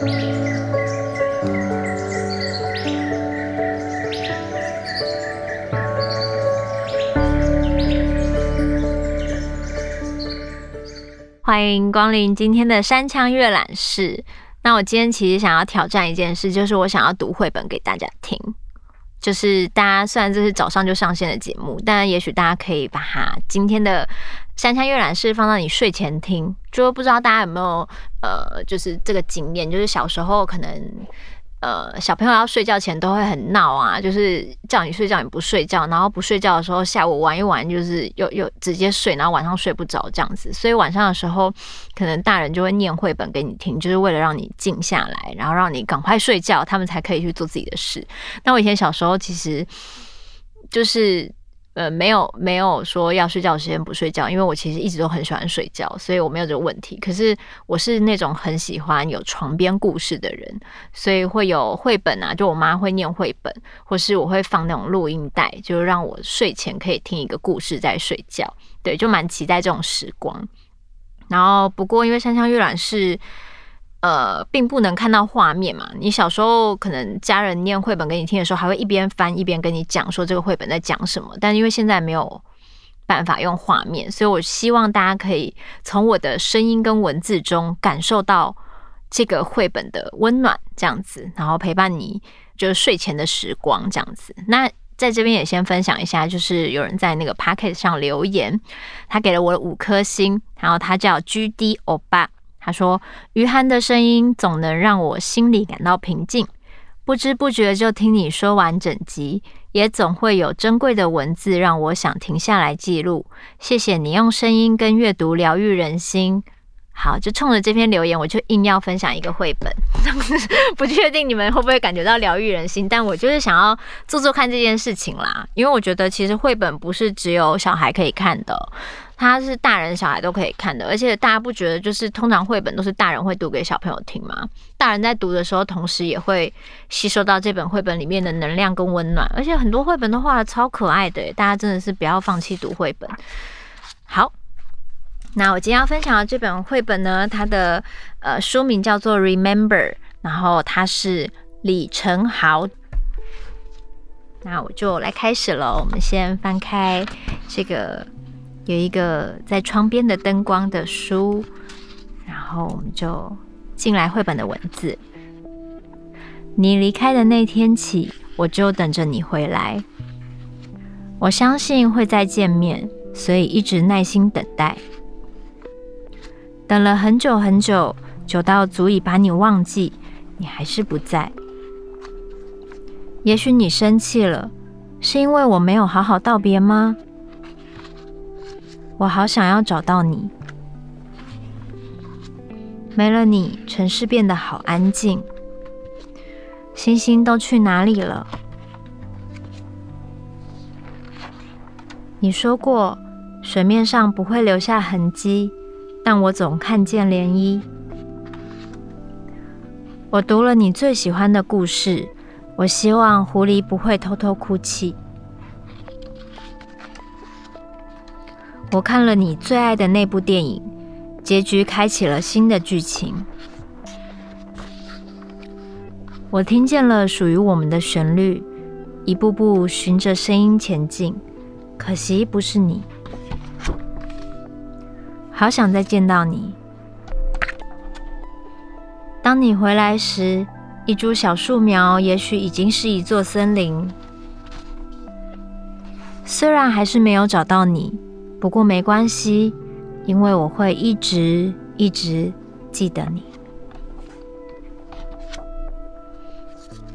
欢迎光临今天的山羌阅览室。那我今天其实想要挑战一件事，就是我想要读绘本给大家听。就是大家虽然这是早上就上线的节目，但也许大家可以把它今天的山羌阅览室放到你睡前听。就不知道大家有没有呃，就是这个经验，就是小时候可能。呃，小朋友要睡觉前都会很闹啊，就是叫你睡觉你不睡觉，然后不睡觉的时候下午玩一玩，就是又又直接睡，然后晚上睡不着这样子。所以晚上的时候，可能大人就会念绘本给你听，就是为了让你静下来，然后让你赶快睡觉，他们才可以去做自己的事。那我以前小时候其实就是。呃，没有没有说要睡觉的时间不睡觉，因为我其实一直都很喜欢睡觉，所以我没有这个问题。可是我是那种很喜欢有床边故事的人，所以会有绘本啊，就我妈会念绘本，或是我会放那种录音带，就是让我睡前可以听一个故事在睡觉。对，就蛮期待这种时光。然后不过因为山香阅览室。呃，并不能看到画面嘛。你小时候可能家人念绘本给你听的时候，还会一边翻一边跟你讲说这个绘本在讲什么。但因为现在没有办法用画面，所以我希望大家可以从我的声音跟文字中感受到这个绘本的温暖，这样子，然后陪伴你就是睡前的时光，这样子。那在这边也先分享一下，就是有人在那个 Pocket 上留言，他给了我五颗星，然后他叫 GD 欧巴。他说：“于涵的声音总能让我心里感到平静，不知不觉就听你说完整集，也总会有珍贵的文字让我想停下来记录。谢谢你用声音跟阅读疗愈人心。”好，就冲着这篇留言，我就硬要分享一个绘本。不确定你们会不会感觉到疗愈人心，但我就是想要做做看这件事情啦，因为我觉得其实绘本不是只有小孩可以看的。它是大人小孩都可以看的，而且大家不觉得就是通常绘本都是大人会读给小朋友听吗？大人在读的时候，同时也会吸收到这本绘本里面的能量跟温暖，而且很多绘本都画得超可爱的，大家真的是不要放弃读绘本。好，那我今天要分享的这本绘本呢，它的呃书名叫做《Remember》，然后它是李承豪。那我就来开始了，我们先翻开这个。有一个在窗边的灯光的书，然后我们就进来绘本的文字。你离开的那天起，我就等着你回来。我相信会再见面，所以一直耐心等待。等了很久很久，久到足以把你忘记，你还是不在。也许你生气了，是因为我没有好好道别吗？我好想要找到你。没了你，城市变得好安静。星星都去哪里了？你说过，水面上不会留下痕迹，但我总看见涟漪。我读了你最喜欢的故事，我希望狐狸不会偷偷哭泣。我看了你最爱的那部电影，结局开启了新的剧情。我听见了属于我们的旋律，一步步循着声音前进。可惜不是你，好想再见到你。当你回来时，一株小树苗也许已经是一座森林。虽然还是没有找到你。不过没关系，因为我会一直一直记得你。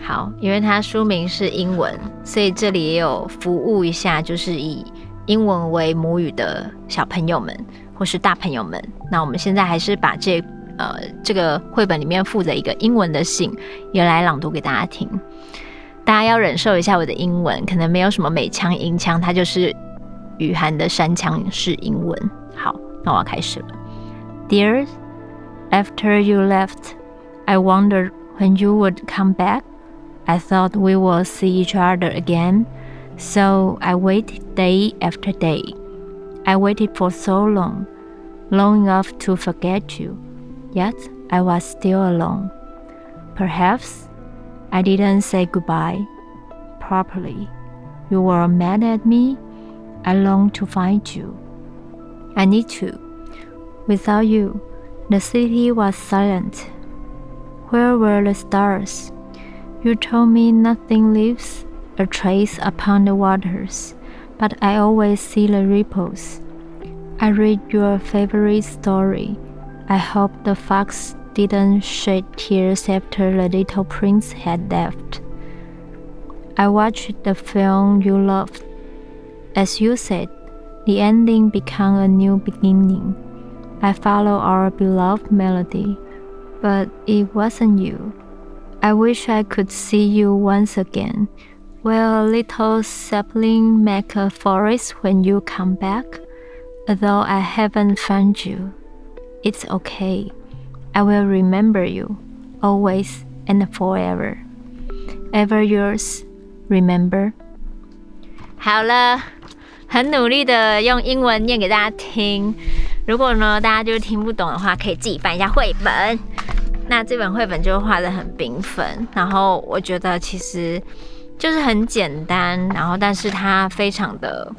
好，因为它书名是英文，所以这里也有服务一下，就是以英文为母语的小朋友们或是大朋友们。那我们现在还是把这呃这个绘本里面附着一个英文的信也来朗读给大家听。大家要忍受一下我的英文，可能没有什么美腔英腔，它就是。于涵的山羌式英文。好，那我要开始了。Dear, after you left, I wondered when you would come back. I thought we would see each other again, so I waited day after day. I waited for so long, long enough to forget you. Yet I was still alone. Perhaps I didn't say goodbye properly. You were mad at me. I long to find you. I need to. Without you, the city was silent. Where were the stars? You told me nothing leaves a trace upon the waters, but I always see the ripples. I read your favorite story. I hope the fox didn't shed tears after the little prince had left. I watched the film you loved. As you said, the ending became a new beginning. I follow our beloved melody, but it wasn't you. I wish I could see you once again. Will a little sapling make a forest when you come back? Although I haven't found you, it's okay. I will remember you, always and forever. Ever yours, remember? 好了，很努力的用英文念给大家听。如果呢，大家就是听不懂的话，可以自己翻一下绘本。那这本绘本就画的很缤纷，然后我觉得其实就是很简单，然后但是它非常的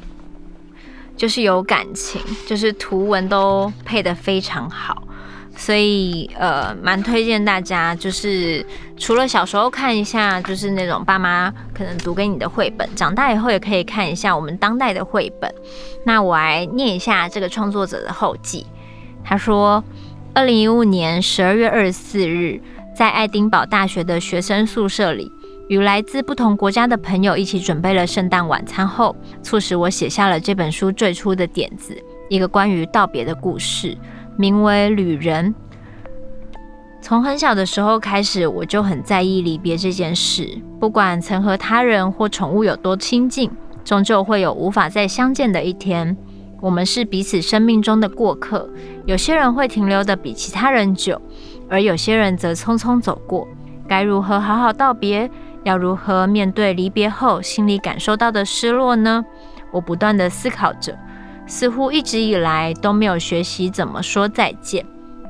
就是有感情，就是图文都配的非常好。所以，呃，蛮推荐大家，就是除了小时候看一下，就是那种爸妈可能读给你的绘本，长大以后也可以看一下我们当代的绘本。那我来念一下这个创作者的后记。他说，二零一五年十二月二十四日，在爱丁堡大学的学生宿舍里，与来自不同国家的朋友一起准备了圣诞晚餐后，促使我写下了这本书最初的点子，一个关于道别的故事。名为《旅人》。从很小的时候开始，我就很在意离别这件事。不管曾和他人或宠物有多亲近，终究会有无法再相见的一天。我们是彼此生命中的过客，有些人会停留得比其他人久，而有些人则匆匆走过。该如何好好道别？要如何面对离别后心里感受到的失落呢？我不断地思考着。似乎一直以来都没有学习怎么说再见。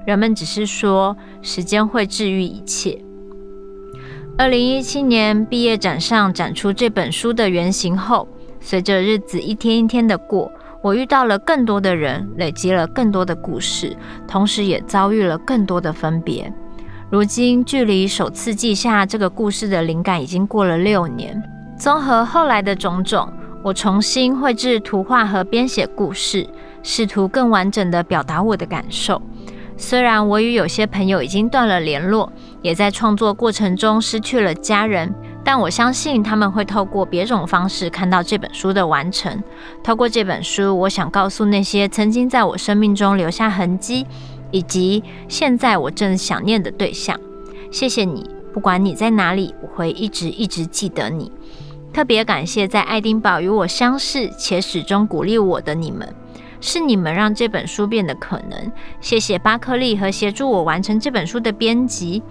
人们只是说时间会治愈一切。二零一七年毕业展上展出这本书的原型后，随着日子一天一天的过，我遇到了更多的人，累积了更多的故事，同时也遭遇了更多的分别。如今，距离首次记下这个故事的灵感已经过了六年。综合后来的种种。我重新绘制图画和编写故事，试图更完整地表达我的感受。虽然我与有些朋友已经断了联络，也在创作过程中失去了家人，但我相信他们会透过别种方式看到这本书的完成。透过这本书，我想告诉那些曾经在我生命中留下痕迹，以及现在我正想念的对象。谢谢你，不管你在哪里，我会一直一直记得你。特别感谢在爱丁堡与我相识且始终鼓励我的你们，是你们让这本书变得可能。谢谢巴克利和协助我完成这本书的编辑。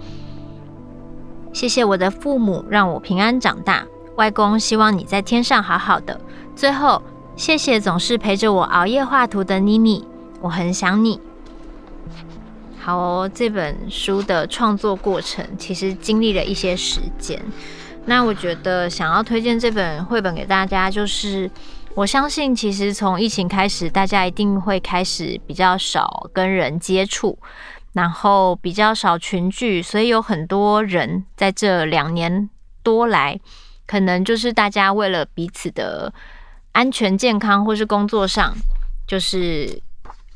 谢谢我的父母让我平安长大。外公希望你在天上好好的。最后，谢谢总是陪着我熬夜画图的妮妮，我很想你。好哦，这本书的创作过程其实经历了一些时间。那我觉得想要推荐这本绘本给大家，就是我相信，其实从疫情开始，大家一定会开始比较少跟人接触，然后比较少群聚，所以有很多人在这两年多来，可能就是大家为了彼此的安全健康，或是工作上，就是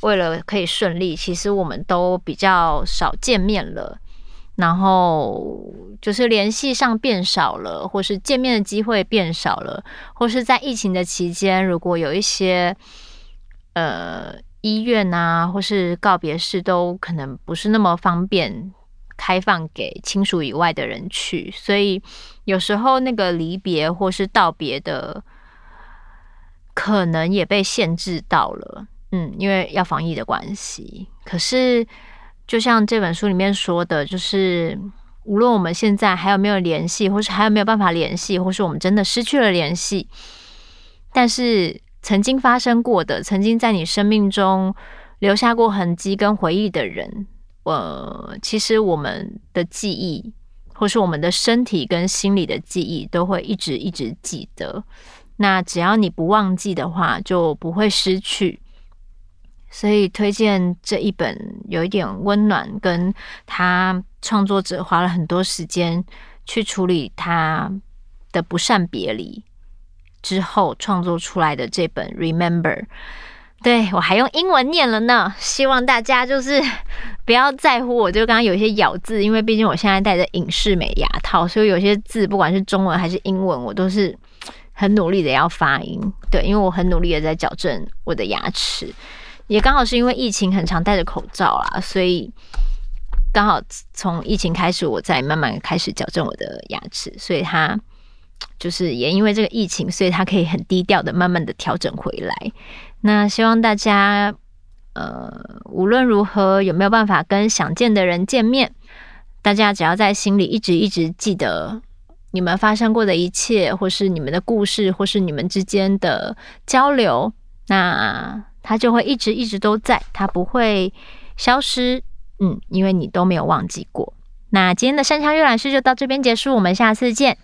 为了可以顺利，其实我们都比较少见面了。然后就是联系上变少了，或是见面的机会变少了，或是在疫情的期间，如果有一些呃医院啊，或是告别式都可能不是那么方便开放给亲属以外的人去，所以有时候那个离别或是道别的可能也被限制到了，嗯，因为要防疫的关系，可是。就像这本书里面说的，就是无论我们现在还有没有联系，或是还有没有办法联系，或是我们真的失去了联系，但是曾经发生过的，曾经在你生命中留下过痕迹跟回忆的人，呃，其实我们的记忆或是我们的身体跟心理的记忆都会一直一直记得。那只要你不忘记的话，就不会失去。所以推荐这一本有一点温暖，跟他创作者花了很多时间去处理他的不善别离之后创作出来的这本《Remember》。对，我还用英文念了呢，希望大家就是 不要在乎我，就刚刚有一些咬字，因为毕竟我现在戴着隐适美牙套，所以有些字不管是中文还是英文，我都是很努力的要发音。对，因为我很努力的在矫正我的牙齿。也刚好是因为疫情很常戴着口罩啦，所以刚好从疫情开始，我再慢慢开始矫正我的牙齿，所以他就是也因为这个疫情，所以他可以很低调的慢慢的调整回来。那希望大家呃无论如何有没有办法跟想见的人见面，大家只要在心里一直一直记得你们发生过的一切，或是你们的故事，或是你们之间的交流，那。它就会一直一直都在，它不会消失，嗯，因为你都没有忘记过。那今天的山枪阅览室就到这边结束，我们下次见。